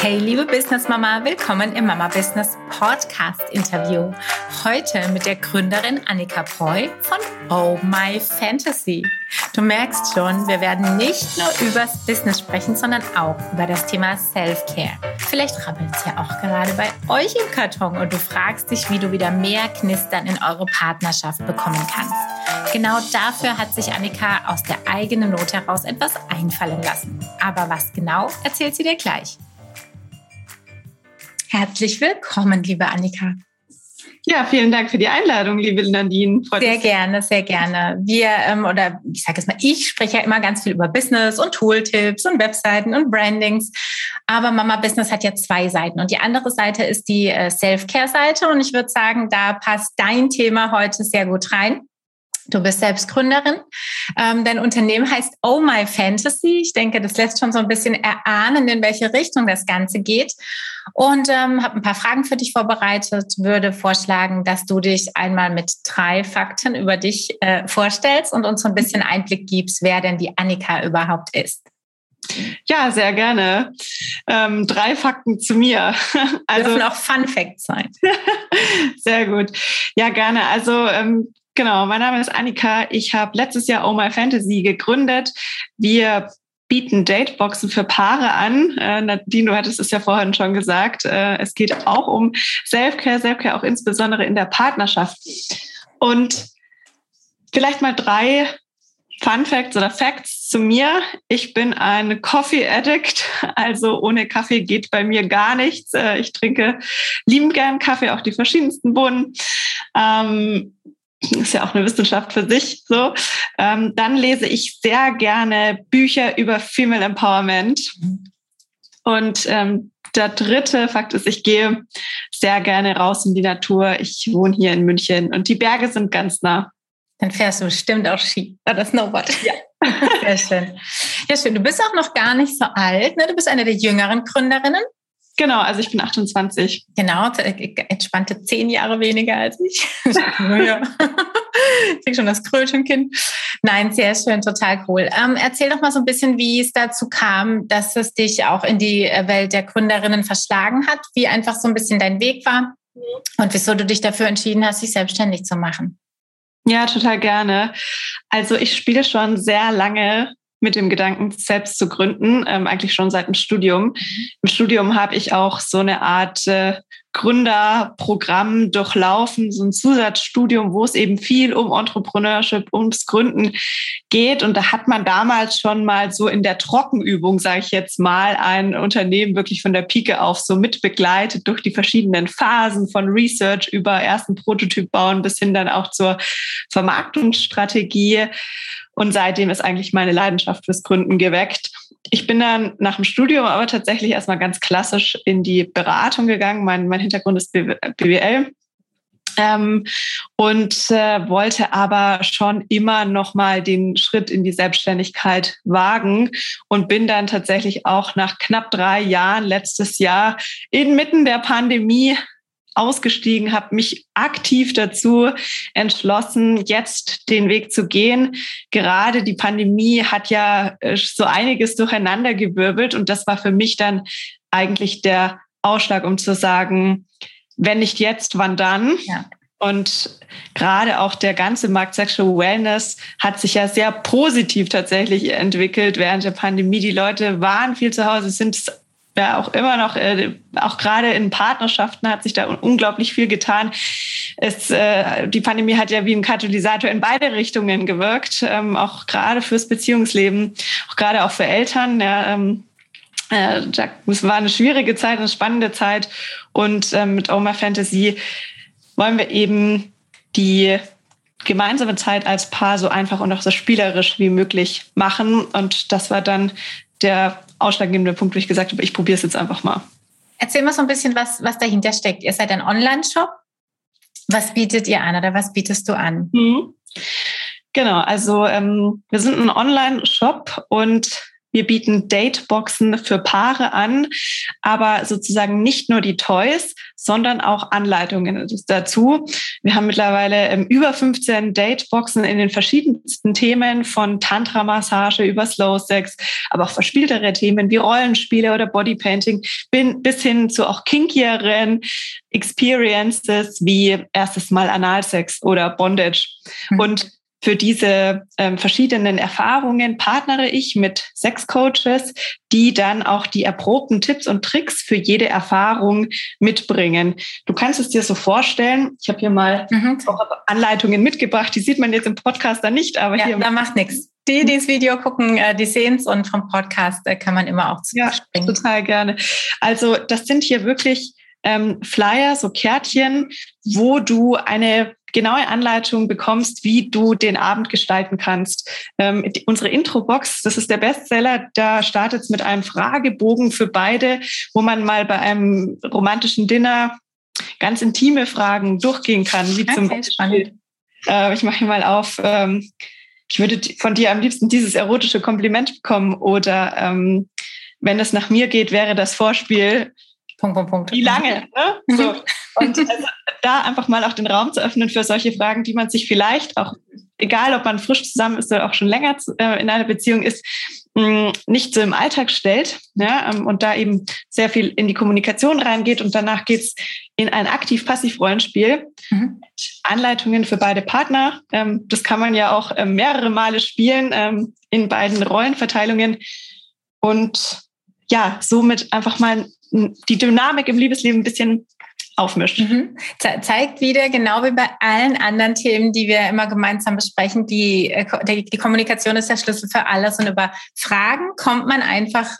Hey, liebe Business Mama, willkommen im Mama Business Podcast Interview. Heute mit der Gründerin Annika Preu von Oh My Fantasy. Du merkst schon, wir werden nicht nur übers Business sprechen, sondern auch über das Thema Self-Care. Vielleicht rabbelt es ja auch gerade bei euch im Karton und du fragst dich, wie du wieder mehr Knistern in eure Partnerschaft bekommen kannst. Genau dafür hat sich Annika aus der eigenen Not heraus etwas einfallen lassen. Aber was genau, erzählt sie dir gleich. Herzlich willkommen, liebe Annika. Ja, vielen Dank für die Einladung, liebe Nadine. Freut sehr gerne, sehr gerne. Wir, ähm, oder ich sage jetzt mal, ich spreche ja immer ganz viel über Business und Tooltips und Webseiten und Brandings. Aber Mama Business hat ja zwei Seiten. Und die andere Seite ist die äh, Self-Care-Seite. Und ich würde sagen, da passt dein Thema heute sehr gut rein. Du bist selbst Gründerin. Ähm, dein Unternehmen heißt Oh My Fantasy. Ich denke, das lässt schon so ein bisschen erahnen, in welche Richtung das Ganze geht. Und ähm, habe ein paar Fragen für dich vorbereitet. Würde vorschlagen, dass du dich einmal mit drei Fakten über dich äh, vorstellst und uns so ein bisschen Einblick gibst, wer denn die Annika überhaupt ist. Ja, sehr gerne. Ähm, drei Fakten zu mir. Also dürfen auch Fun Facts sein. sehr gut. Ja, gerne. Also ähm, Genau, mein Name ist Annika. Ich habe letztes Jahr Oh My Fantasy gegründet. Wir bieten Dateboxen für Paare an. Äh, Nadine, du hattest es ja vorhin schon gesagt. Äh, es geht auch um Selfcare, Selfcare auch insbesondere in der Partnerschaft. Und vielleicht mal drei Fun Facts oder Facts zu mir. Ich bin ein Coffee Addict, also ohne Kaffee geht bei mir gar nichts. Äh, ich trinke liebend gern Kaffee, auch die verschiedensten Bohnen. Ähm, ist ja auch eine Wissenschaft für sich so. Ähm, dann lese ich sehr gerne Bücher über Female Empowerment. Und ähm, der dritte Fakt ist, ich gehe sehr gerne raus in die Natur. Ich wohne hier in München und die Berge sind ganz nah. Dann fährst du bestimmt auch Ski oder Snowboard. Ja. Sehr schön. Ja, schön. Du bist auch noch gar nicht so alt. Ne? Du bist eine der jüngeren Gründerinnen. Genau, also ich bin 28. Genau, entspannte zehn Jahre weniger als ich. ja. ich krieg schon das Krötenkind. Nein, sehr schön, total cool. Ähm, erzähl doch mal so ein bisschen, wie es dazu kam, dass es dich auch in die Welt der Gründerinnen verschlagen hat, wie einfach so ein bisschen dein Weg war und wieso du dich dafür entschieden hast, dich selbstständig zu machen. Ja, total gerne. Also ich spiele schon sehr lange mit dem Gedanken, selbst zu gründen, ähm, eigentlich schon seit dem Studium. Im Studium habe ich auch so eine Art äh, Gründerprogramm durchlaufen, so ein Zusatzstudium, wo es eben viel um Entrepreneurship, ums Gründen geht. Und da hat man damals schon mal so in der Trockenübung, sage ich jetzt mal, ein Unternehmen wirklich von der Pike auf so mitbegleitet durch die verschiedenen Phasen von Research über ersten Prototyp bauen bis hin dann auch zur Vermarktungsstrategie. Und seitdem ist eigentlich meine Leidenschaft fürs Gründen geweckt. Ich bin dann nach dem Studium aber tatsächlich erstmal ganz klassisch in die Beratung gegangen. Mein, mein Hintergrund ist BWL. Ähm, und äh, wollte aber schon immer noch mal den Schritt in die Selbstständigkeit wagen und bin dann tatsächlich auch nach knapp drei Jahren letztes Jahr inmitten der Pandemie ausgestiegen, habe mich aktiv dazu entschlossen, jetzt den Weg zu gehen. Gerade die Pandemie hat ja äh, so einiges durcheinandergewirbelt und das war für mich dann eigentlich der Ausschlag, um zu sagen, wenn nicht jetzt, wann dann? Ja. Und gerade auch der ganze Markt Sexual Wellness hat sich ja sehr positiv tatsächlich entwickelt während der Pandemie. Die Leute waren viel zu Hause, sind ja auch immer noch, äh, auch gerade in Partnerschaften hat sich da unglaublich viel getan. Es, äh, die Pandemie hat ja wie ein Katalysator in beide Richtungen gewirkt, ähm, auch gerade fürs Beziehungsleben, auch gerade auch für Eltern. Ja, ähm, äh, es war eine schwierige Zeit, eine spannende Zeit. Und ähm, mit Oma Fantasy wollen wir eben die gemeinsame Zeit als Paar so einfach und auch so spielerisch wie möglich machen. Und das war dann der ausschlaggebende Punkt, wo ich gesagt habe, ich probiere es jetzt einfach mal. Erzähl mal so ein bisschen, was, was dahinter steckt. Ihr seid ein Online-Shop. Was bietet ihr an oder was bietest du an? Mhm. Genau, also ähm, wir sind ein Online-Shop und Wir bieten Dateboxen für Paare an, aber sozusagen nicht nur die Toys, sondern auch Anleitungen dazu. Wir haben mittlerweile ähm, über 15 Dateboxen in den verschiedensten Themen von Tantra-Massage über Slow Sex, aber auch verspieltere Themen wie Rollenspiele oder Bodypainting bis hin zu auch kinkieren Experiences wie erstes Mal Analsex oder Bondage. Mhm. Und für diese ähm, verschiedenen Erfahrungen partnere ich mit Sexcoaches, die dann auch die erprobten Tipps und Tricks für jede Erfahrung mitbringen. Du kannst es dir so vorstellen. Ich habe hier mal mhm. auch Anleitungen mitgebracht. Die sieht man jetzt im Podcast dann nicht, aber ja, hier. Da macht nichts. Die, die das Video gucken, äh, die sehen es und vom Podcast äh, kann man immer auch zu ja, springen. Total gerne. Also das sind hier wirklich ähm, Flyer, so Kärtchen, wo du eine genaue Anleitung bekommst, wie du den Abend gestalten kannst. Ähm, die, unsere Intro-Box, das ist der Bestseller, da startet es mit einem Fragebogen für beide, wo man mal bei einem romantischen Dinner ganz intime Fragen durchgehen kann, wie zum Beispiel, äh, ich mache hier mal auf, ähm, ich würde von dir am liebsten dieses erotische Kompliment bekommen oder ähm, wenn es nach mir geht, wäre das Vorspiel Punkt, Punkt, Punkt. Wie lange? Ne? So. Und also da einfach mal auch den Raum zu öffnen für solche Fragen, die man sich vielleicht auch, egal ob man frisch zusammen ist oder auch schon länger äh, in einer Beziehung ist, mh, nicht so im Alltag stellt ja, ähm, und da eben sehr viel in die Kommunikation reingeht und danach geht's in ein aktiv-passiv-Rollenspiel. Mhm. Anleitungen für beide Partner. Ähm, das kann man ja auch ähm, mehrere Male spielen in beiden Rollenverteilungen. Und ja, somit einfach mal die Dynamik im Liebesleben ein bisschen aufmischt. Mhm. Ze zeigt wieder, genau wie bei allen anderen Themen, die wir immer gemeinsam besprechen, die, äh, die, Kommunikation ist der Schlüssel für alles und über Fragen kommt man einfach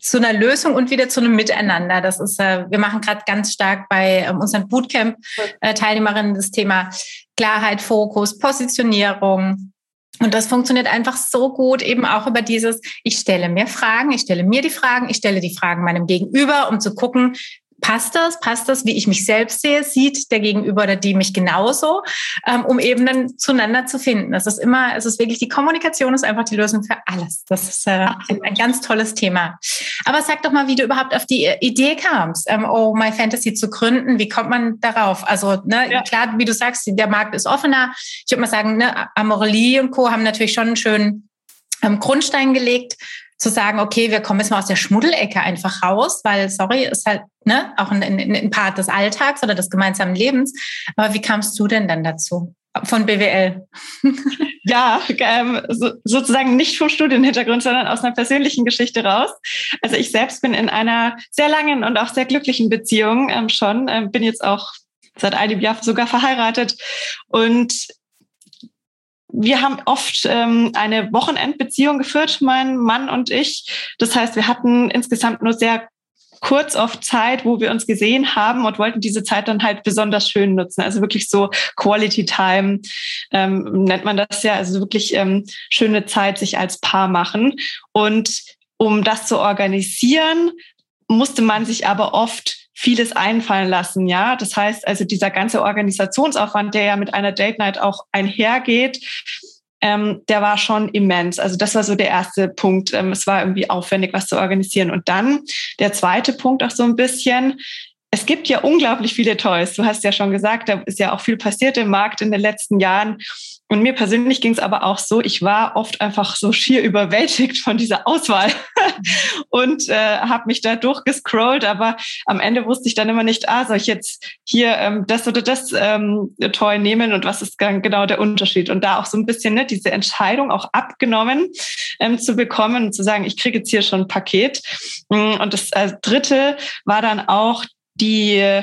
zu einer Lösung und wieder zu einem Miteinander. Das ist, äh, wir machen gerade ganz stark bei ähm, unseren Bootcamp-Teilnehmerinnen das Thema Klarheit, Fokus, Positionierung, und das funktioniert einfach so gut, eben auch über dieses, ich stelle mir Fragen, ich stelle mir die Fragen, ich stelle die Fragen meinem Gegenüber, um zu gucken, passt das, passt das, wie ich mich selbst sehe, sieht der Gegenüber oder die mich genauso, ähm, um eben dann zueinander zu finden. Das ist immer, es ist wirklich, die Kommunikation ist einfach die Lösung für alles. Das ist äh, ein ganz tolles Thema. Aber sag doch mal, wie du überhaupt auf die Idee kamst, ähm, Oh My Fantasy zu gründen. Wie kommt man darauf? Also ne, ja. klar, wie du sagst, der Markt ist offener. Ich würde mal sagen, ne, Amorelie und Co. haben natürlich schon einen schönen ähm, Grundstein gelegt zu sagen, okay, wir kommen jetzt mal aus der Schmuddelecke einfach raus, weil, sorry, ist halt ne, auch ein, ein Part des Alltags oder des gemeinsamen Lebens. Aber wie kamst du denn dann dazu? Von BWL. Ja, ähm, so, sozusagen nicht vom Studienhintergrund, sondern aus einer persönlichen Geschichte raus. Also ich selbst bin in einer sehr langen und auch sehr glücklichen Beziehung ähm, schon, ähm, bin jetzt auch seit einem Jahr sogar verheiratet und wir haben oft ähm, eine Wochenendbeziehung geführt, mein Mann und ich. Das heißt, wir hatten insgesamt nur sehr kurz oft Zeit, wo wir uns gesehen haben und wollten diese Zeit dann halt besonders schön nutzen. Also wirklich so Quality Time ähm, nennt man das ja. Also wirklich ähm, schöne Zeit sich als Paar machen. Und um das zu organisieren, musste man sich aber oft vieles einfallen lassen, ja. Das heißt also dieser ganze Organisationsaufwand, der ja mit einer Date Night auch einhergeht, ähm, der war schon immens. Also das war so der erste Punkt. Ähm, es war irgendwie aufwendig, was zu organisieren. Und dann der zweite Punkt auch so ein bisschen. Es gibt ja unglaublich viele Toys. Du hast ja schon gesagt, da ist ja auch viel passiert im Markt in den letzten Jahren. Und mir persönlich ging es aber auch so, ich war oft einfach so schier überwältigt von dieser Auswahl und äh, habe mich da durchgescrollt, aber am Ende wusste ich dann immer nicht, ah, soll ich jetzt hier ähm, das oder das ähm, Toy nehmen und was ist genau der Unterschied? Und da auch so ein bisschen ne, diese Entscheidung auch abgenommen ähm, zu bekommen und zu sagen, ich kriege jetzt hier schon ein Paket. Und das äh, dritte war dann auch die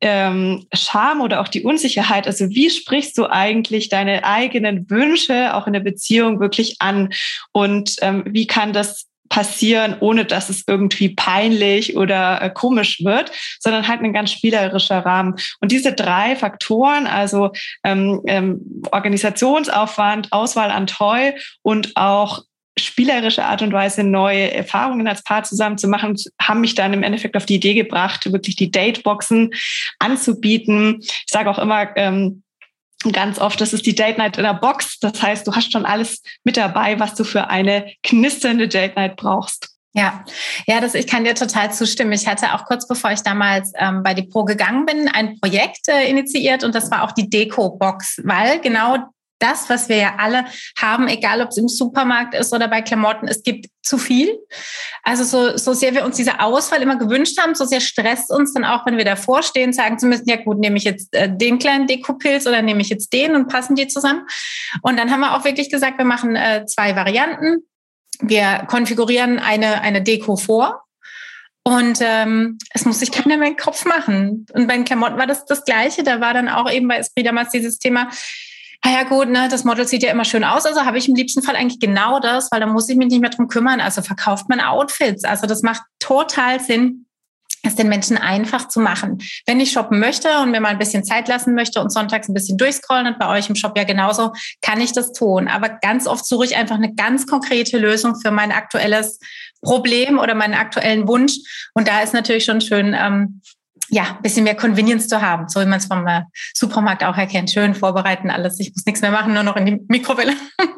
ähm, Scham oder auch die Unsicherheit. Also wie sprichst du eigentlich deine eigenen Wünsche auch in der Beziehung wirklich an? Und ähm, wie kann das passieren, ohne dass es irgendwie peinlich oder äh, komisch wird, sondern halt ein ganz spielerischer Rahmen. Und diese drei Faktoren, also ähm, ähm, Organisationsaufwand, Auswahl an Toy und auch spielerische Art und Weise neue Erfahrungen als Paar zusammen zu machen, haben mich dann im Endeffekt auf die Idee gebracht, wirklich die Dateboxen anzubieten. Ich sage auch immer, ähm, ganz oft, das ist die Date Night in der Box. Das heißt, du hast schon alles mit dabei, was du für eine knisternde Date Night brauchst. Ja, ja, das, ich kann dir total zustimmen. Ich hatte auch kurz bevor ich damals ähm, bei die Pro gegangen bin, ein Projekt äh, initiiert und das war auch die Deko-Box, weil genau das, was wir ja alle haben, egal ob es im Supermarkt ist oder bei Klamotten, es gibt zu viel. Also so, so sehr wir uns diese Auswahl immer gewünscht haben, so sehr stresst uns dann auch, wenn wir davor stehen, sagen zu müssen, ja gut, nehme ich jetzt äh, den kleinen Dekopilz oder nehme ich jetzt den und passen die zusammen. Und dann haben wir auch wirklich gesagt, wir machen äh, zwei Varianten. Wir konfigurieren eine, eine Deko vor und ähm, es muss sich keiner mehr im Kopf machen. Und bei den Klamotten war das das Gleiche. Da war dann auch eben bei Esprit damals dieses Thema, ah ja gut, ne, das Model sieht ja immer schön aus, also habe ich im liebsten Fall eigentlich genau das, weil da muss ich mich nicht mehr drum kümmern. Also verkauft man Outfits. Also das macht total Sinn, es den Menschen einfach zu machen. Wenn ich shoppen möchte und mir mal ein bisschen Zeit lassen möchte und sonntags ein bisschen durchscrollen und bei euch im Shop ja genauso, kann ich das tun. Aber ganz oft suche ich einfach eine ganz konkrete Lösung für mein aktuelles Problem oder meinen aktuellen Wunsch. Und da ist natürlich schon schön, ähm, ja, ein bisschen mehr Convenience zu haben, so wie man es vom äh, Supermarkt auch erkennt. Schön vorbereiten, alles. Ich muss nichts mehr machen, nur noch in die Mikrowelle.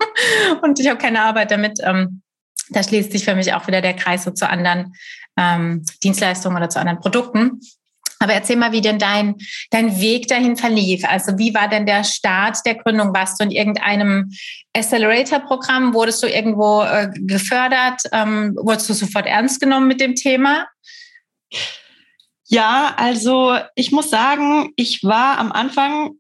und ich habe keine Arbeit damit. Ähm, da schließt sich für mich auch wieder der Kreis so zu anderen ähm, Dienstleistungen oder zu anderen Produkten. Aber erzähl mal, wie denn dein, dein Weg dahin verlief. Also wie war denn der Start der Gründung? Warst du in irgendeinem Accelerator-Programm? Wurdest du irgendwo äh, gefördert? Ähm, wurdest du sofort ernst genommen mit dem Thema? Ja, also ich muss sagen, ich war am Anfang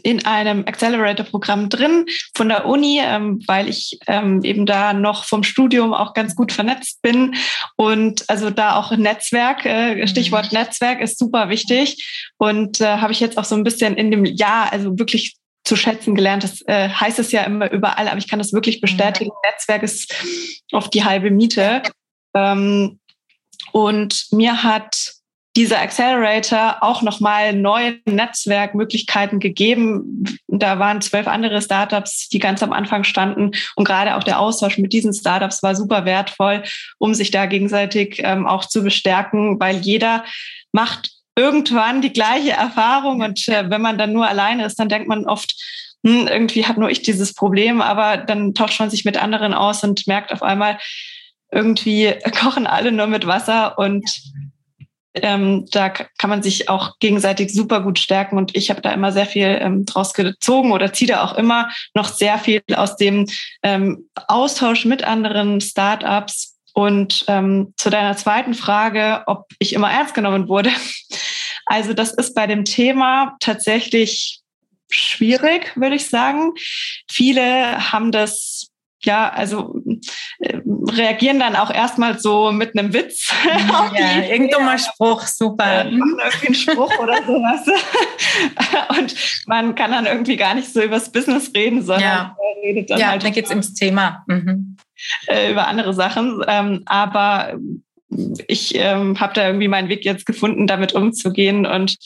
in einem Accelerator-Programm drin von der Uni, ähm, weil ich ähm, eben da noch vom Studium auch ganz gut vernetzt bin. Und also da auch Netzwerk, äh, Stichwort mhm. Netzwerk ist super wichtig. Und äh, habe ich jetzt auch so ein bisschen in dem Jahr, also wirklich zu schätzen gelernt. Das äh, heißt es ja immer überall, aber ich kann das wirklich bestätigen. Mhm. Netzwerk ist oft die halbe Miete. Ähm, und mir hat dieser Accelerator auch nochmal neue Netzwerkmöglichkeiten gegeben. Da waren zwölf andere Startups, die ganz am Anfang standen. Und gerade auch der Austausch mit diesen Startups war super wertvoll, um sich da gegenseitig ähm, auch zu bestärken, weil jeder macht irgendwann die gleiche Erfahrung. Und äh, wenn man dann nur alleine ist, dann denkt man oft, hm, irgendwie habe nur ich dieses Problem. Aber dann tauscht man sich mit anderen aus und merkt auf einmal, irgendwie kochen alle nur mit Wasser und ähm, da kann man sich auch gegenseitig super gut stärken und ich habe da immer sehr viel ähm, draus gezogen oder ziehe da auch immer noch sehr viel aus dem ähm, Austausch mit anderen Startups. Und ähm, zu deiner zweiten Frage, ob ich immer ernst genommen wurde. Also das ist bei dem Thema tatsächlich schwierig, würde ich sagen. Viele haben das ja, also äh, reagieren dann auch erstmal so mit einem Witz. Ja, irgendein dummer Spruch, super. Äh, irgendwie ein Spruch oder sowas. Und man kann dann irgendwie gar nicht so übers Business reden, sondern ja. redet dann ja, halt. dann geht's ins Thema. Mhm. Äh, über andere Sachen. Ähm, aber ich ähm, habe da irgendwie meinen Weg jetzt gefunden, damit umzugehen. Und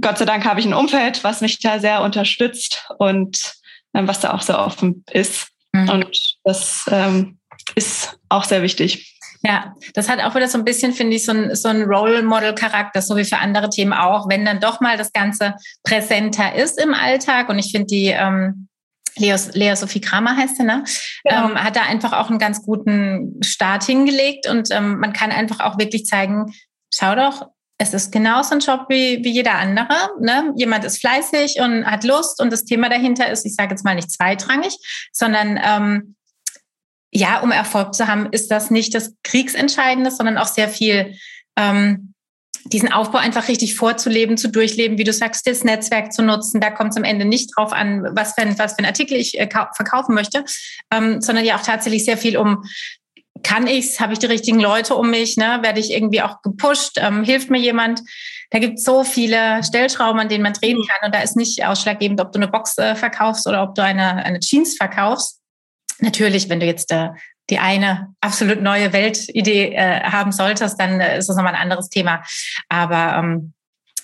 Gott sei Dank habe ich ein Umfeld, was mich da sehr unterstützt und ähm, was da auch so offen ist. Mhm. Und das ähm, ist auch sehr wichtig. Ja, das hat auch wieder so ein bisschen, finde ich, so ein, so ein Role Model Charakter, so wie für andere Themen auch, wenn dann doch mal das Ganze präsenter ist im Alltag. Und ich finde die, ähm, Lea, Lea Sophie Kramer heißt sie, ne? Genau. Ähm, hat da einfach auch einen ganz guten Start hingelegt und ähm, man kann einfach auch wirklich zeigen, schau doch, es ist genauso ein Job wie, wie jeder andere. Ne? Jemand ist fleißig und hat Lust und das Thema dahinter ist, ich sage jetzt mal nicht zweitrangig, sondern ähm, ja, um Erfolg zu haben, ist das nicht das Kriegsentscheidende, sondern auch sehr viel ähm, diesen Aufbau einfach richtig vorzuleben, zu durchleben, wie du sagst, das Netzwerk zu nutzen. Da kommt es am Ende nicht drauf an, was für ein, was für ein Artikel ich äh, verkaufen möchte, ähm, sondern ja auch tatsächlich sehr viel um kann ich's? Habe ich die richtigen Leute um mich? Ne? Werde ich irgendwie auch gepusht? Ähm, hilft mir jemand? Da gibt es so viele Stellschrauben, an denen man drehen kann. Und da ist nicht ausschlaggebend, ob du eine Box äh, verkaufst oder ob du eine, eine Jeans verkaufst. Natürlich, wenn du jetzt äh, die eine absolut neue Weltidee äh, haben solltest, dann äh, ist das nochmal ein anderes Thema. Aber ähm,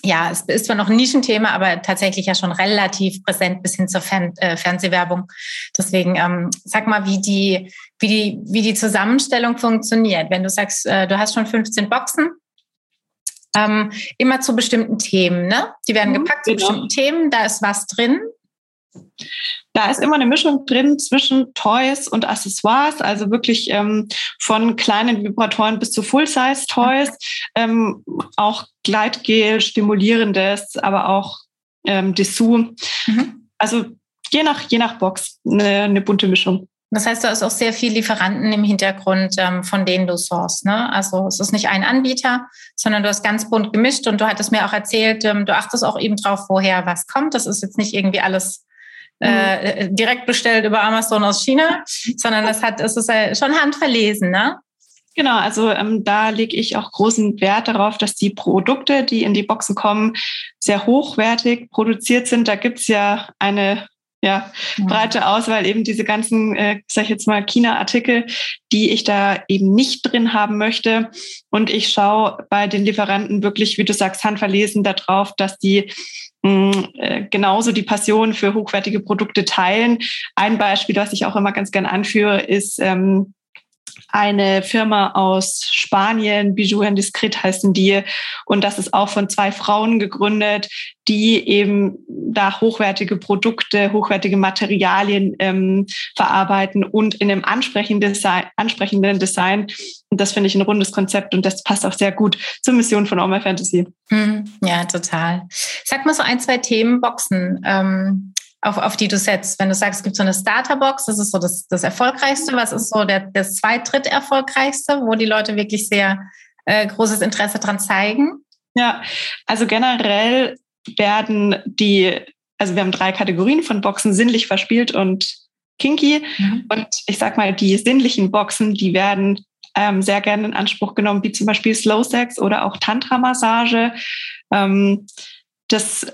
ja, es ist zwar noch ein Nischenthema, aber tatsächlich ja schon relativ präsent bis hin zur Fern äh, Fernsehwerbung. Deswegen ähm, sag mal, wie die, wie, die, wie die Zusammenstellung funktioniert. Wenn du sagst, äh, du hast schon 15 Boxen, ähm, immer zu bestimmten Themen, ne? Die werden mhm, gepackt zu genau. bestimmten Themen, da ist was drin. Da ist immer eine Mischung drin zwischen Toys und Accessoires, also wirklich ähm, von kleinen Vibratoren bis zu Full-Size-Toys, ähm, auch Gleitgel, stimulierendes, aber auch ähm, Dessous. Mhm. Also je nach, je nach Box eine, eine bunte Mischung. Das heißt, du hast auch sehr viele Lieferanten im Hintergrund, ähm, von denen du sourst. Ne? Also es ist nicht ein Anbieter, sondern du hast ganz bunt gemischt und du hattest mir auch erzählt, ähm, du achtest auch eben drauf, woher was kommt. Das ist jetzt nicht irgendwie alles äh, mhm. direkt bestellt über Amazon aus China, sondern das hat, es ist schon handverlesen, ne? Genau, also ähm, da lege ich auch großen Wert darauf, dass die Produkte, die in die Boxen kommen, sehr hochwertig produziert sind. Da gibt's ja eine ja, breite Auswahl, eben diese ganzen, äh, sag ich jetzt mal, China-Artikel, die ich da eben nicht drin haben möchte. Und ich schaue bei den Lieferanten wirklich, wie du sagst, handverlesen darauf, dass die mh, äh, genauso die Passion für hochwertige Produkte teilen. Ein Beispiel, was ich auch immer ganz gern anführe, ist ähm, eine Firma aus Spanien, Bijou Indiscret heißen die. Und das ist auch von zwei Frauen gegründet, die eben da hochwertige Produkte, hochwertige Materialien ähm, verarbeiten und in einem ansprechenden Design, ansprechenden Design. Und das finde ich ein rundes Konzept und das passt auch sehr gut zur Mission von All My Fantasy. Mhm. Ja, total. Sag mal so ein, zwei Themenboxen. Ähm auf, auf die du setzt. Wenn du sagst, es gibt so eine Starterbox, das ist so das, das Erfolgreichste. Was ist so der, das zweit-, dritt erfolgreichste, wo die Leute wirklich sehr äh, großes Interesse dran zeigen? Ja, also generell werden die, also wir haben drei Kategorien von Boxen, sinnlich verspielt und kinky. Mhm. Und ich sag mal, die sinnlichen Boxen, die werden ähm, sehr gerne in Anspruch genommen, wie zum Beispiel Slow Sex oder auch Tantra-Massage. Ähm, das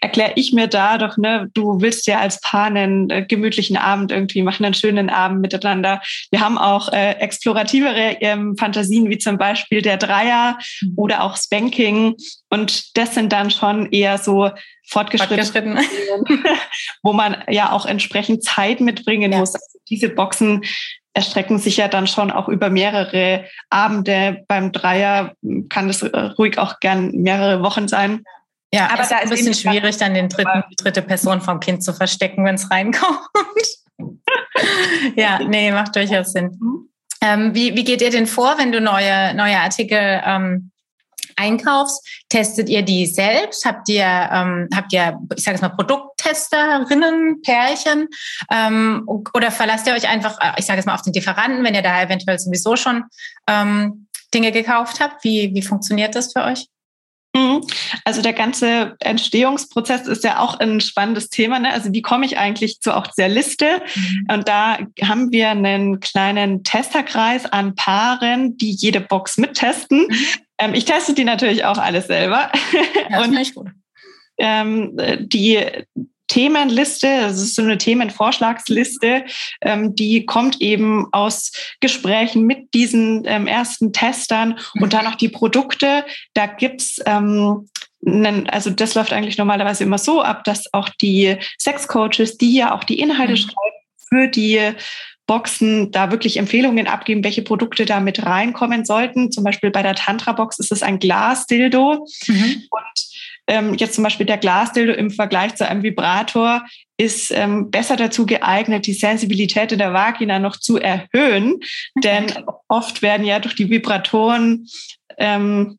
erkläre ich mir da doch, ne, du willst ja als Paar einen äh, gemütlichen Abend irgendwie machen, einen schönen Abend miteinander. Wir haben auch äh, explorativere ähm, Fantasien, wie zum Beispiel der Dreier mhm. oder auch Spanking. Und das sind dann schon eher so fortgeschritten, wo man ja auch entsprechend Zeit mitbringen ja. muss. Also diese Boxen erstrecken sich ja dann schon auch über mehrere Abende. Beim Dreier kann das äh, ruhig auch gern mehrere Wochen sein. Ja, aber da ist ein bisschen schwierig, dann den dritten, die dritte Person vom Kind zu verstecken, wenn es reinkommt. ja, nee, macht durchaus Sinn. Mhm. Ähm, wie, wie geht ihr denn vor, wenn du neue, neue Artikel ähm, einkaufst? Testet ihr die selbst? Habt ihr, ähm, habt ihr, ich sage es mal, Produkttesterinnen, Pärchen? Ähm, oder verlasst ihr euch einfach, äh, ich sage es mal, auf den Lieferanten, wenn ihr da eventuell sowieso schon ähm, Dinge gekauft habt? Wie, wie funktioniert das für euch? Mhm. Also der ganze Entstehungsprozess ist ja auch ein spannendes Thema. Ne? Also wie komme ich eigentlich zu auch der Liste? Mhm. Und da haben wir einen kleinen Testerkreis an Paaren, die jede Box mittesten. Mhm. Ähm, ich teste die natürlich auch alles selber. Ja, Und, ich gut. Ähm, die Themenliste, das ist so eine Themenvorschlagsliste, ähm, die kommt eben aus Gesprächen mit diesen ähm, ersten Testern und mhm. dann noch die Produkte. Da gibt's ähm, also das läuft eigentlich normalerweise immer so ab, dass auch die Sexcoaches, die ja auch die Inhalte mhm. schreiben für die Boxen, da wirklich Empfehlungen abgeben, welche Produkte da mit reinkommen sollten. Zum Beispiel bei der Tantra-Box ist es ein Glasdildo. Mhm. Und ähm, jetzt zum Beispiel der Glasdildo im Vergleich zu einem Vibrator ist ähm, besser dazu geeignet, die Sensibilität in der Vagina noch zu erhöhen. Denn oft werden ja durch die Vibratoren ähm,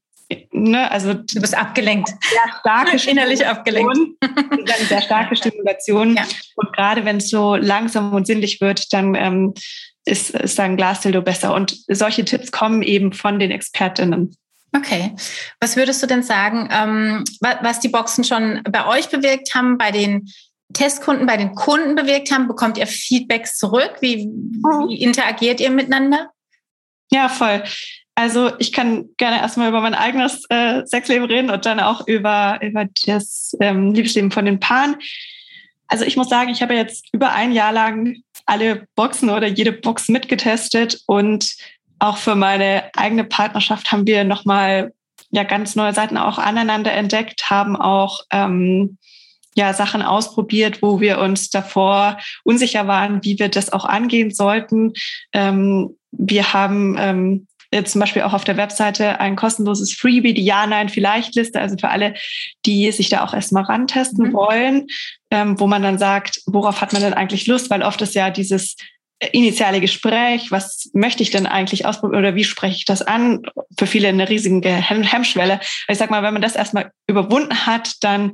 Ne, also du bist abgelenkt. Sehr starke innerlich abgelenkt. sehr starke Stimulation. Ja. Und gerade wenn es so langsam und sinnlich wird, dann ähm, ist, ist ein Glasdildo besser. Und solche Tipps kommen eben von den Expertinnen. Okay. Was würdest du denn sagen, ähm, was die Boxen schon bei euch bewirkt haben, bei den Testkunden, bei den Kunden bewirkt haben? Bekommt ihr Feedbacks zurück? Wie, mhm. wie interagiert ihr miteinander? Ja, voll. Also ich kann gerne erstmal über mein eigenes äh, Sexleben reden und dann auch über, über das ähm, Liebesleben von den Paaren. Also ich muss sagen, ich habe jetzt über ein Jahr lang alle Boxen oder jede Box mitgetestet und auch für meine eigene Partnerschaft haben wir nochmal ja ganz neue Seiten auch aneinander entdeckt, haben auch ähm, ja Sachen ausprobiert, wo wir uns davor unsicher waren, wie wir das auch angehen sollten. Ähm, wir haben ähm, zum Beispiel auch auf der Webseite ein kostenloses Freebie, die Ja-Nein-Vielleicht-Liste, also für alle, die sich da auch erstmal rantesten mhm. wollen, ähm, wo man dann sagt, worauf hat man denn eigentlich Lust? Weil oft ist ja dieses initiale Gespräch, was möchte ich denn eigentlich ausprobieren oder wie spreche ich das an? Für viele eine riesige Hemmschwelle. Ich sag mal, wenn man das erstmal überwunden hat, dann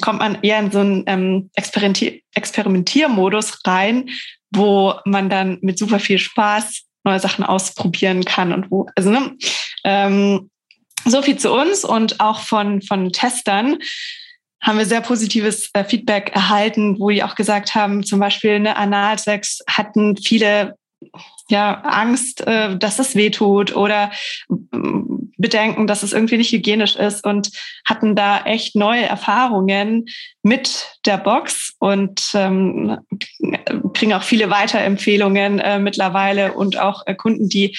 kommt man eher in so einen ähm, Experimentier Experimentiermodus rein, wo man dann mit super viel Spaß neue Sachen ausprobieren kann und wo, also ne, ähm, so viel zu uns und auch von, von Testern haben wir sehr positives äh, Feedback erhalten, wo die auch gesagt haben, zum Beispiel eine Analsex hatten viele ja, Angst, äh, dass es wehtut oder ähm, Bedenken, dass es irgendwie nicht hygienisch ist und hatten da echt neue Erfahrungen mit der Box und ähm, kriegen auch viele Weiterempfehlungen äh, mittlerweile und auch äh, Kunden, die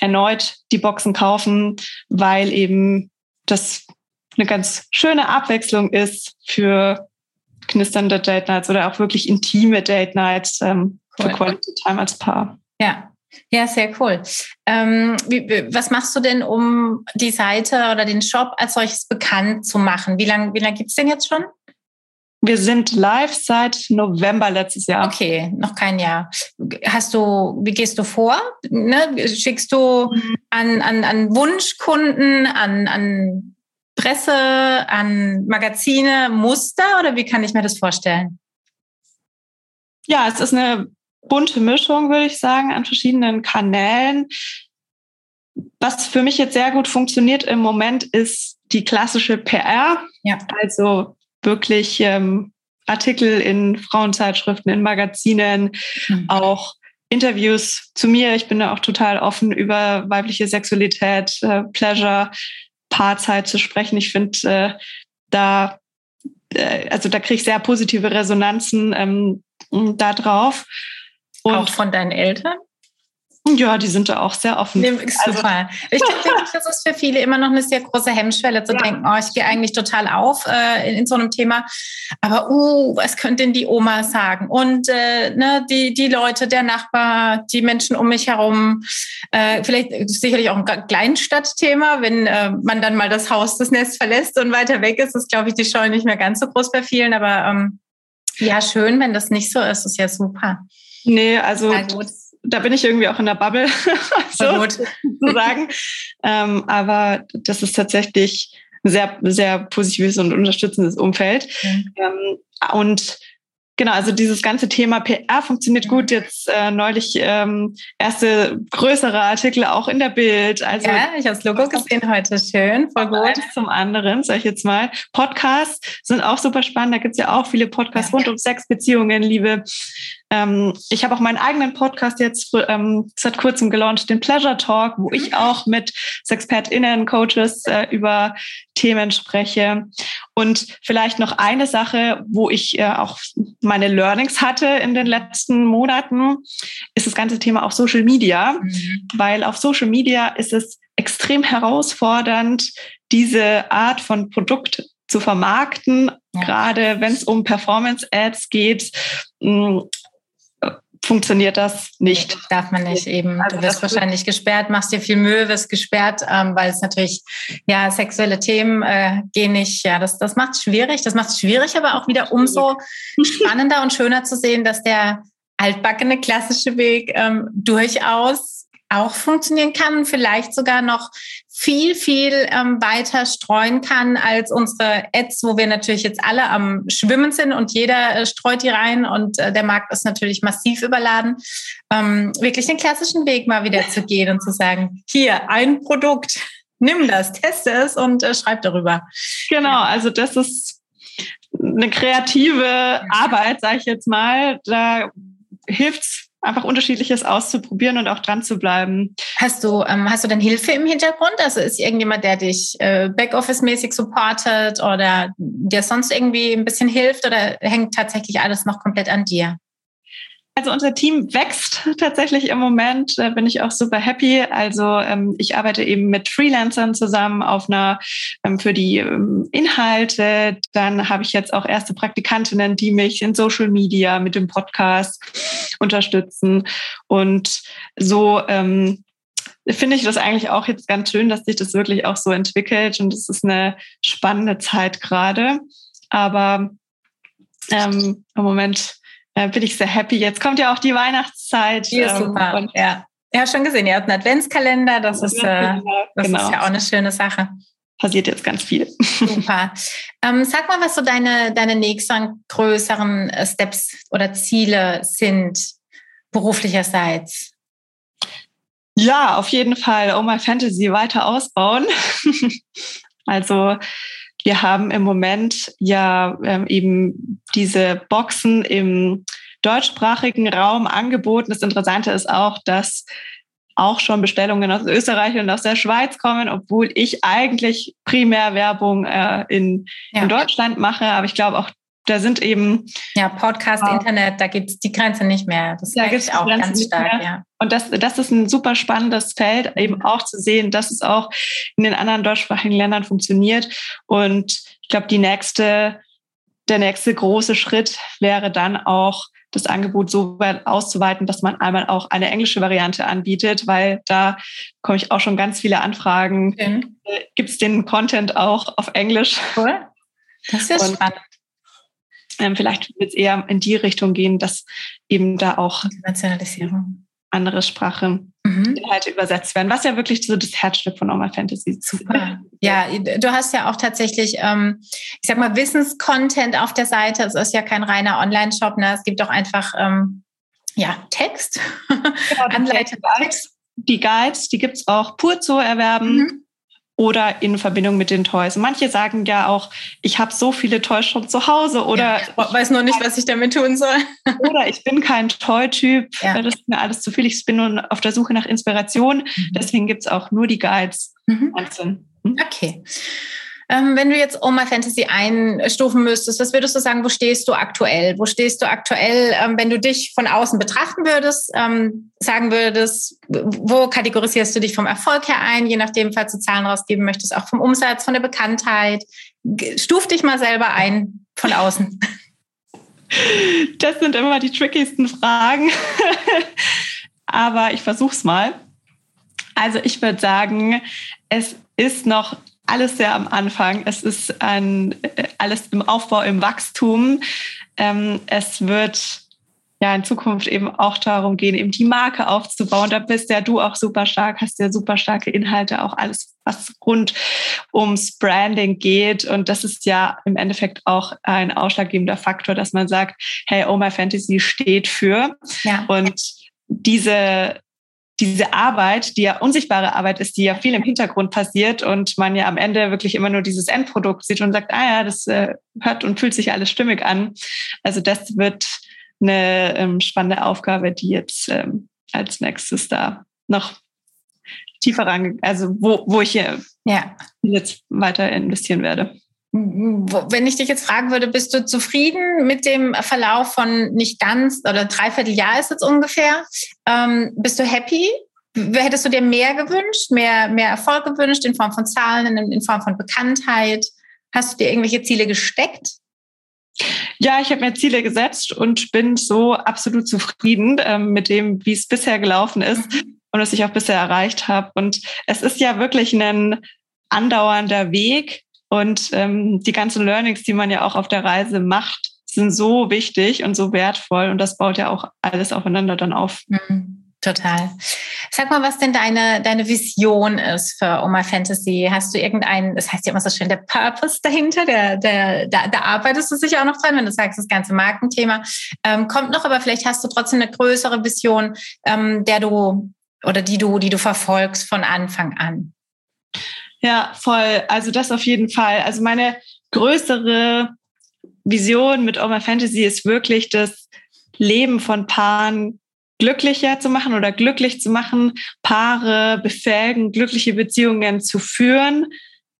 erneut die Boxen kaufen, weil eben das eine ganz schöne Abwechslung ist für knisternde Date Nights oder auch wirklich intime Date Nights ähm, cool. für Quality Time als Paar. Ja. Ja, sehr cool. Ähm, wie, was machst du denn, um die Seite oder den Shop als solches bekannt zu machen? Wie lange wie lang gibt es denn jetzt schon? Wir sind live seit November letztes Jahr. Okay, noch kein Jahr. Hast du, wie gehst du vor? Ne? Schickst du mhm. an, an, an Wunschkunden, an, an Presse, an Magazine, Muster oder wie kann ich mir das vorstellen? Ja, es ist eine bunte Mischung, würde ich sagen, an verschiedenen Kanälen. Was für mich jetzt sehr gut funktioniert im Moment ist die klassische PR. Ja. Also wirklich ähm, Artikel in Frauenzeitschriften, in Magazinen, mhm. auch Interviews zu mir. Ich bin da auch total offen über weibliche Sexualität, äh, Pleasure, Paarzeit zu sprechen. Ich finde, äh, da, äh, also da kriege ich sehr positive Resonanzen ähm, da drauf. Und auch von deinen Eltern? Ja, die sind da auch sehr offen. Also super. Also, ich denke, das ist für viele immer noch eine sehr große Hemmschwelle zu ja. denken, oh, ich gehe eigentlich total auf äh, in, in, so einem Thema. Aber uh, was könnte denn die Oma sagen? Und äh, ne, die, die Leute, der Nachbar, die Menschen um mich herum. Äh, vielleicht sicherlich auch ein Kleinstadtthema, wenn äh, man dann mal das Haus, das Nest verlässt und weiter weg ist, ist, glaube ich, die Scheu nicht mehr ganz so groß bei vielen. Aber ähm, ja, schön, wenn das nicht so ist, das ist ja super. Nee, also da bin ich irgendwie auch in der Bubble, so zu sagen. ähm, aber das ist tatsächlich ein sehr, sehr positives und unterstützendes Umfeld. Mhm. Ähm, und Genau, also dieses ganze Thema PR funktioniert gut. Jetzt äh, neulich ähm, erste größere Artikel auch in der Bild. Also ja, ich habe das Logo gesehen heute. Schön, voll gut. Zum anderen, sag ich jetzt mal. Podcasts sind auch super spannend. Da gibt's ja auch viele Podcasts ja. rund um Sex, Beziehungen, Liebe, ähm, ich habe auch meinen eigenen Podcast jetzt ähm, seit kurzem gelauncht, den Pleasure Talk, wo ich auch mit SexpertInnen, Coaches äh, über Themen spreche. Und vielleicht noch eine Sache, wo ich äh, auch meine Learnings hatte in den letzten Monaten, ist das ganze Thema auf Social Media, mhm. weil auf Social Media ist es extrem herausfordernd, diese Art von Produkt zu vermarkten, ja. gerade wenn es um Performance-Ads geht funktioniert das nicht. darf man nicht eben. Also du wirst wahrscheinlich gesperrt, machst dir viel Mühe, wirst gesperrt, ähm, weil es natürlich, ja, sexuelle Themen äh, gehen nicht. Ja, das, das macht es schwierig. Das macht es schwierig, aber auch wieder umso spannender und schöner zu sehen, dass der altbackene klassische Weg ähm, durchaus auch funktionieren kann, vielleicht sogar noch viel, viel ähm, weiter streuen kann als unsere Ads, wo wir natürlich jetzt alle am Schwimmen sind und jeder äh, streut die rein und äh, der Markt ist natürlich massiv überladen. Ähm, wirklich den klassischen Weg mal wieder zu gehen und zu sagen, hier ein Produkt, nimm das, teste es und äh, schreib darüber. Genau, also das ist eine kreative Arbeit, sage ich jetzt mal. Da hilft's einfach unterschiedliches auszuprobieren und auch dran zu bleiben. Hast du, ähm, hast du denn Hilfe im Hintergrund? Also ist irgendjemand, der dich äh, Backoffice-mäßig supportet oder dir sonst irgendwie ein bisschen hilft oder hängt tatsächlich alles noch komplett an dir? Also unser Team wächst tatsächlich im Moment, da bin ich auch super happy. Also ähm, ich arbeite eben mit Freelancern zusammen auf einer ähm, für die ähm, Inhalte. Dann habe ich jetzt auch erste Praktikantinnen, die mich in Social Media mit dem Podcast unterstützen. Und so ähm, finde ich das eigentlich auch jetzt ganz schön, dass sich das wirklich auch so entwickelt und es ist eine spannende Zeit gerade. Aber ähm, im Moment äh, bin ich sehr happy. Jetzt kommt ja auch die Weihnachtszeit. Ja, ähm, super. ja. ja, schon gesehen. Ihr habt einen Adventskalender. Das, ist, äh, das genau. ist ja auch eine schöne Sache. Passiert jetzt ganz viel. Super. Ähm, sag mal, was so deine, deine nächsten größeren äh, Steps oder Ziele sind, beruflicherseits. Ja, auf jeden Fall Oh My Fantasy weiter ausbauen. also wir haben im Moment ja ähm, eben diese Boxen im deutschsprachigen Raum angeboten. Das Interessante ist auch, dass auch schon Bestellungen aus Österreich und aus der Schweiz kommen, obwohl ich eigentlich primär Werbung äh, in, ja. in Deutschland mache. Aber ich glaube auch da sind eben. Ja, Podcast, äh, Internet, da gibt es die Grenze nicht mehr. Das da gibt auch ganz stark, ja. Und das, das ist ein super spannendes Feld, eben auch zu sehen, dass es auch in den anderen deutschsprachigen Ländern funktioniert. Und ich glaube, die nächste, der nächste große Schritt wäre dann auch, das Angebot so weit auszuweiten, dass man einmal auch eine englische Variante anbietet, weil da komme ich auch schon ganz viele Anfragen. Okay. Gibt es den Content auch auf Englisch? Cool. Das ist ja spannend. Ähm, vielleicht wird es eher in die Richtung gehen, dass eben da auch Internationalisierung. andere Sprachen mhm. Inhalte übersetzt werden, was ja wirklich so das Herzstück von Normal Fantasy ist. Super. Ja, du hast ja auch tatsächlich, ähm, ich sag mal, Wissenscontent auf der Seite. Es ist ja kein reiner Online-Shop, ne? Es gibt auch einfach ähm, ja, Text. Genau, Anleitung. Die Guides, die gibt es auch pur zu erwerben. Mhm oder in Verbindung mit den Toys. Manche sagen ja auch, ich habe so viele Toys schon zu Hause oder ja, ich weiß noch nicht, was ich damit tun soll. oder ich bin kein Toy-Typ, ja. das ist mir alles zu viel. Ich bin nur auf der Suche nach Inspiration. Mhm. Deswegen gibt es auch nur die Guides mhm. einzeln. Mhm. Okay. Ähm, wenn du jetzt Oma Fantasy einstufen müsstest, was würdest du sagen, wo stehst du aktuell? Wo stehst du aktuell, ähm, wenn du dich von außen betrachten würdest, ähm, sagen würdest, wo kategorisierst du dich vom Erfolg her ein, je nachdem, falls du Zahlen rausgeben möchtest, auch vom Umsatz, von der Bekanntheit? Stuf dich mal selber ein von außen. Das sind immer die trickiesten Fragen. Aber ich versuche es mal. Also ich würde sagen, es ist noch alles sehr am Anfang. Es ist ein, alles im Aufbau, im Wachstum. Ähm, es wird ja in Zukunft eben auch darum gehen, eben die Marke aufzubauen. Da bist ja du auch super stark, hast ja super starke Inhalte, auch alles, was rund ums Branding geht. Und das ist ja im Endeffekt auch ein ausschlaggebender Faktor, dass man sagt, hey, Oh My Fantasy steht für. Ja. Und diese diese Arbeit, die ja unsichtbare Arbeit ist, die ja viel im Hintergrund passiert und man ja am Ende wirklich immer nur dieses Endprodukt sieht und sagt, ah ja, das äh, hört und fühlt sich alles stimmig an. Also das wird eine ähm, spannende Aufgabe, die jetzt ähm, als nächstes da noch tiefer ran, also wo, wo ich hier ja. jetzt weiter investieren werde. Wenn ich dich jetzt fragen würde, bist du zufrieden mit dem Verlauf von nicht ganz oder dreiviertel Jahr ist jetzt ungefähr? Ähm, bist du happy? Hättest du dir mehr gewünscht, mehr, mehr Erfolg gewünscht in Form von Zahlen, in, in Form von Bekanntheit? Hast du dir irgendwelche Ziele gesteckt? Ja, ich habe mir Ziele gesetzt und bin so absolut zufrieden ähm, mit dem, wie es bisher gelaufen ist mhm. und was ich auch bisher erreicht habe. Und es ist ja wirklich ein andauernder Weg, und ähm, die ganzen Learnings, die man ja auch auf der Reise macht, sind so wichtig und so wertvoll. Und das baut ja auch alles aufeinander dann auf. Mhm. Total. Sag mal, was denn deine, deine Vision ist für Oma Fantasy. Hast du irgendeinen, das heißt ja immer so schön, der Purpose dahinter, der, der, da, da arbeitest du sicher auch noch dran, wenn du sagst, das ganze Markenthema ähm, kommt noch, aber vielleicht hast du trotzdem eine größere Vision, ähm, der du oder die du, die du verfolgst von Anfang an. Ja, voll. Also das auf jeden Fall. Also meine größere Vision mit Oma Fantasy ist wirklich das Leben von Paaren glücklicher zu machen oder glücklich zu machen, Paare befähigen, glückliche Beziehungen zu führen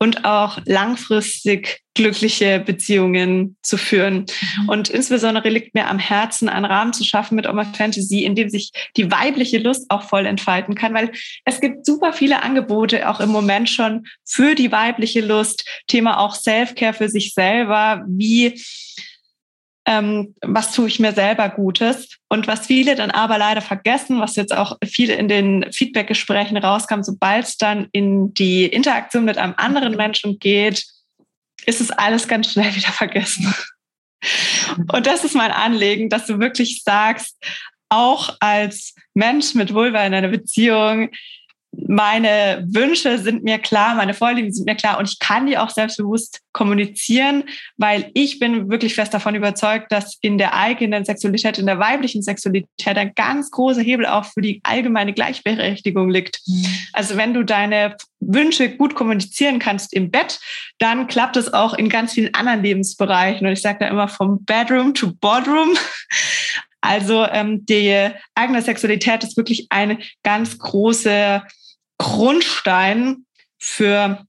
und auch langfristig glückliche Beziehungen zu führen. Mhm. Und insbesondere liegt mir am Herzen, einen Rahmen zu schaffen mit Oma Fantasy, in dem sich die weibliche Lust auch voll entfalten kann, weil es gibt super viele Angebote auch im Moment schon für die weibliche Lust. Thema auch Self-Care für sich selber. Wie ähm, was tue ich mir selber Gutes. Und was viele dann aber leider vergessen, was jetzt auch viele in den Feedback-Gesprächen rauskam, sobald es dann in die Interaktion mit einem anderen Menschen geht, ist es alles ganz schnell wieder vergessen. Und das ist mein Anliegen, dass du wirklich sagst, auch als Mensch mit Vulva in einer Beziehung, meine Wünsche sind mir klar, meine Vorlieben sind mir klar und ich kann die auch selbstbewusst kommunizieren, weil ich bin wirklich fest davon überzeugt, dass in der eigenen Sexualität, in der weiblichen Sexualität ein ganz großer Hebel auch für die allgemeine Gleichberechtigung liegt. Mhm. Also wenn du deine Wünsche gut kommunizieren kannst im Bett, dann klappt es auch in ganz vielen anderen Lebensbereichen. Und ich sage da immer vom Bedroom to Boardroom. Also ähm, die eigene Sexualität ist wirklich eine ganz große Grundstein für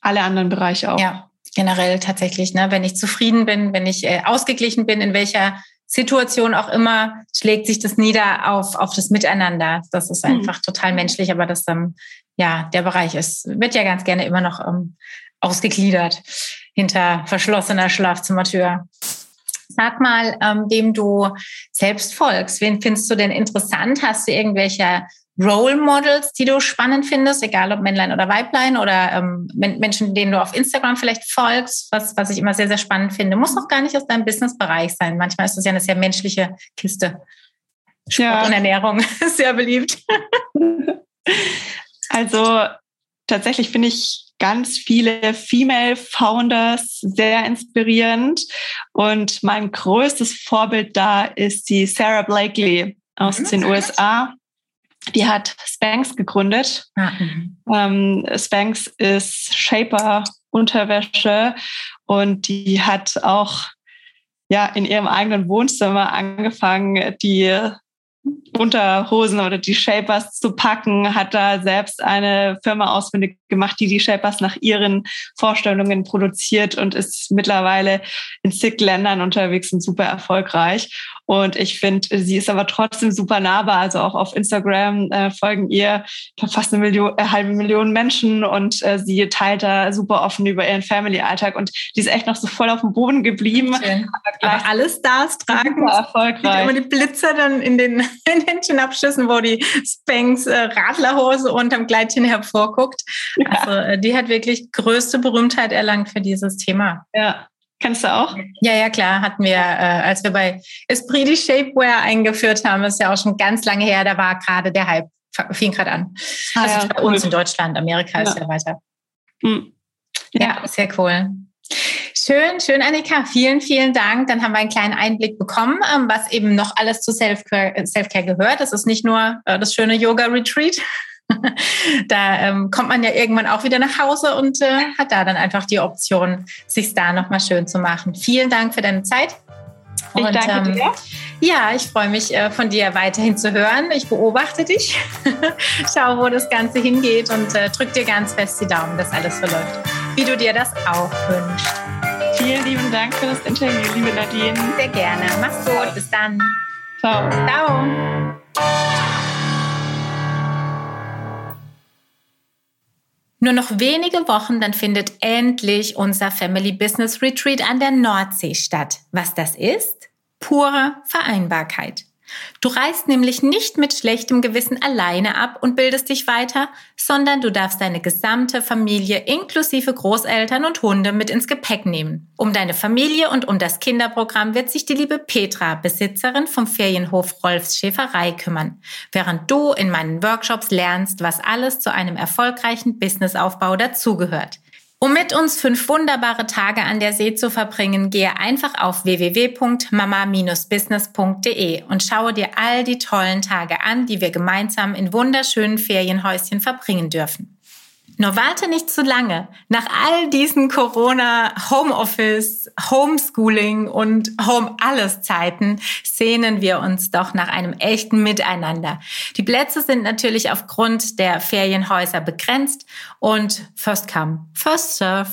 alle anderen Bereiche auch. Ja, generell tatsächlich. Ne? Wenn ich zufrieden bin, wenn ich äh, ausgeglichen bin, in welcher Situation auch immer, schlägt sich das nieder auf, auf das Miteinander. Das ist mhm. einfach mhm. total menschlich, aber das ähm, ja der Bereich ist, wird ja ganz gerne immer noch ähm, ausgegliedert hinter verschlossener Schlafzimmertür. Sag mal, ähm, dem du selbst folgst. Wen findest du denn interessant? Hast du irgendwelche Role Models, die du spannend findest, egal ob Männlein oder Weiblein oder ähm, Menschen, denen du auf Instagram vielleicht folgst, was, was ich immer sehr, sehr spannend finde. Muss auch gar nicht aus deinem Businessbereich sein. Manchmal ist das ja eine sehr menschliche Kiste. Sport ja. und Ernährung ist sehr beliebt. Also tatsächlich finde ich ganz viele Female Founders sehr inspirierend. Und mein größtes Vorbild da ist die Sarah Blakely aus mhm. den USA. Die hat Spanx gegründet. Mhm. Ähm, Spanx ist Shaper Unterwäsche und die hat auch ja in ihrem eigenen Wohnzimmer angefangen, die Unterhosen oder die Shapers zu packen, hat da selbst eine Firma ausfindig gemacht, die die Shapers nach ihren Vorstellungen produziert und ist mittlerweile in zig Ländern unterwegs und super erfolgreich. Und ich finde, sie ist aber trotzdem super nahbar. Also auch auf Instagram äh, folgen ihr fast eine Million, äh, halbe Million Menschen und äh, sie teilt da super offen über ihren Family-Alltag und die ist echt noch so voll auf dem Boden geblieben. Aber, aber alle Stars tragen erfolgreich. immer die Blitzer dann in den, in den Schnappschüssen, wo die Spanks äh, Radlerhose unterm Kleidchen hervorguckt. Ja. Also äh, die hat wirklich größte Berühmtheit erlangt für dieses Thema. Ja. Kennst du auch? Ja, ja, klar. Hatten wir, äh, als wir bei Esprit die Shapewear eingeführt haben, ist ja auch schon ganz lange her, da war gerade der Hype, fing gerade an. Ah, also ja, bei cool. uns in Deutschland, Amerika ja. ist ja weiter. Mhm. Ja. ja, sehr cool. Schön, schön, Annika. Vielen, vielen Dank. Dann haben wir einen kleinen Einblick bekommen, ähm, was eben noch alles zu Self-Care Self gehört. Das ist nicht nur äh, das schöne Yoga-Retreat, da ähm, kommt man ja irgendwann auch wieder nach Hause und äh, hat da dann einfach die Option, sich da nochmal schön zu machen. Vielen Dank für deine Zeit. Und, ich danke ähm, dir. Ja, ich freue mich äh, von dir weiterhin zu hören. Ich beobachte dich, schau, wo das Ganze hingeht und äh, drück dir ganz fest die Daumen, dass alles verläuft, wie du dir das auch wünschst. Vielen lieben Dank für das Interview, liebe Nadine. Sehr gerne. Mach's gut. Bis dann. Ciao. Ciao. Nur noch wenige Wochen, dann findet endlich unser Family Business Retreat an der Nordsee statt. Was das ist? Pure Vereinbarkeit. Du reist nämlich nicht mit schlechtem Gewissen alleine ab und bildest dich weiter, sondern du darfst deine gesamte Familie inklusive Großeltern und Hunde mit ins Gepäck nehmen. Um deine Familie und um das Kinderprogramm wird sich die liebe Petra, Besitzerin vom Ferienhof Rolfs Schäferei, kümmern, während du in meinen Workshops lernst, was alles zu einem erfolgreichen Businessaufbau dazugehört. Um mit uns fünf wunderbare Tage an der See zu verbringen, gehe einfach auf www.mama-business.de und schaue dir all die tollen Tage an, die wir gemeinsam in wunderschönen Ferienhäuschen verbringen dürfen. Nur warte nicht zu lange. Nach all diesen Corona, Homeoffice, Homeschooling und Home alles Zeiten sehnen wir uns doch nach einem echten Miteinander. Die Plätze sind natürlich aufgrund der Ferienhäuser begrenzt und first come, first serve.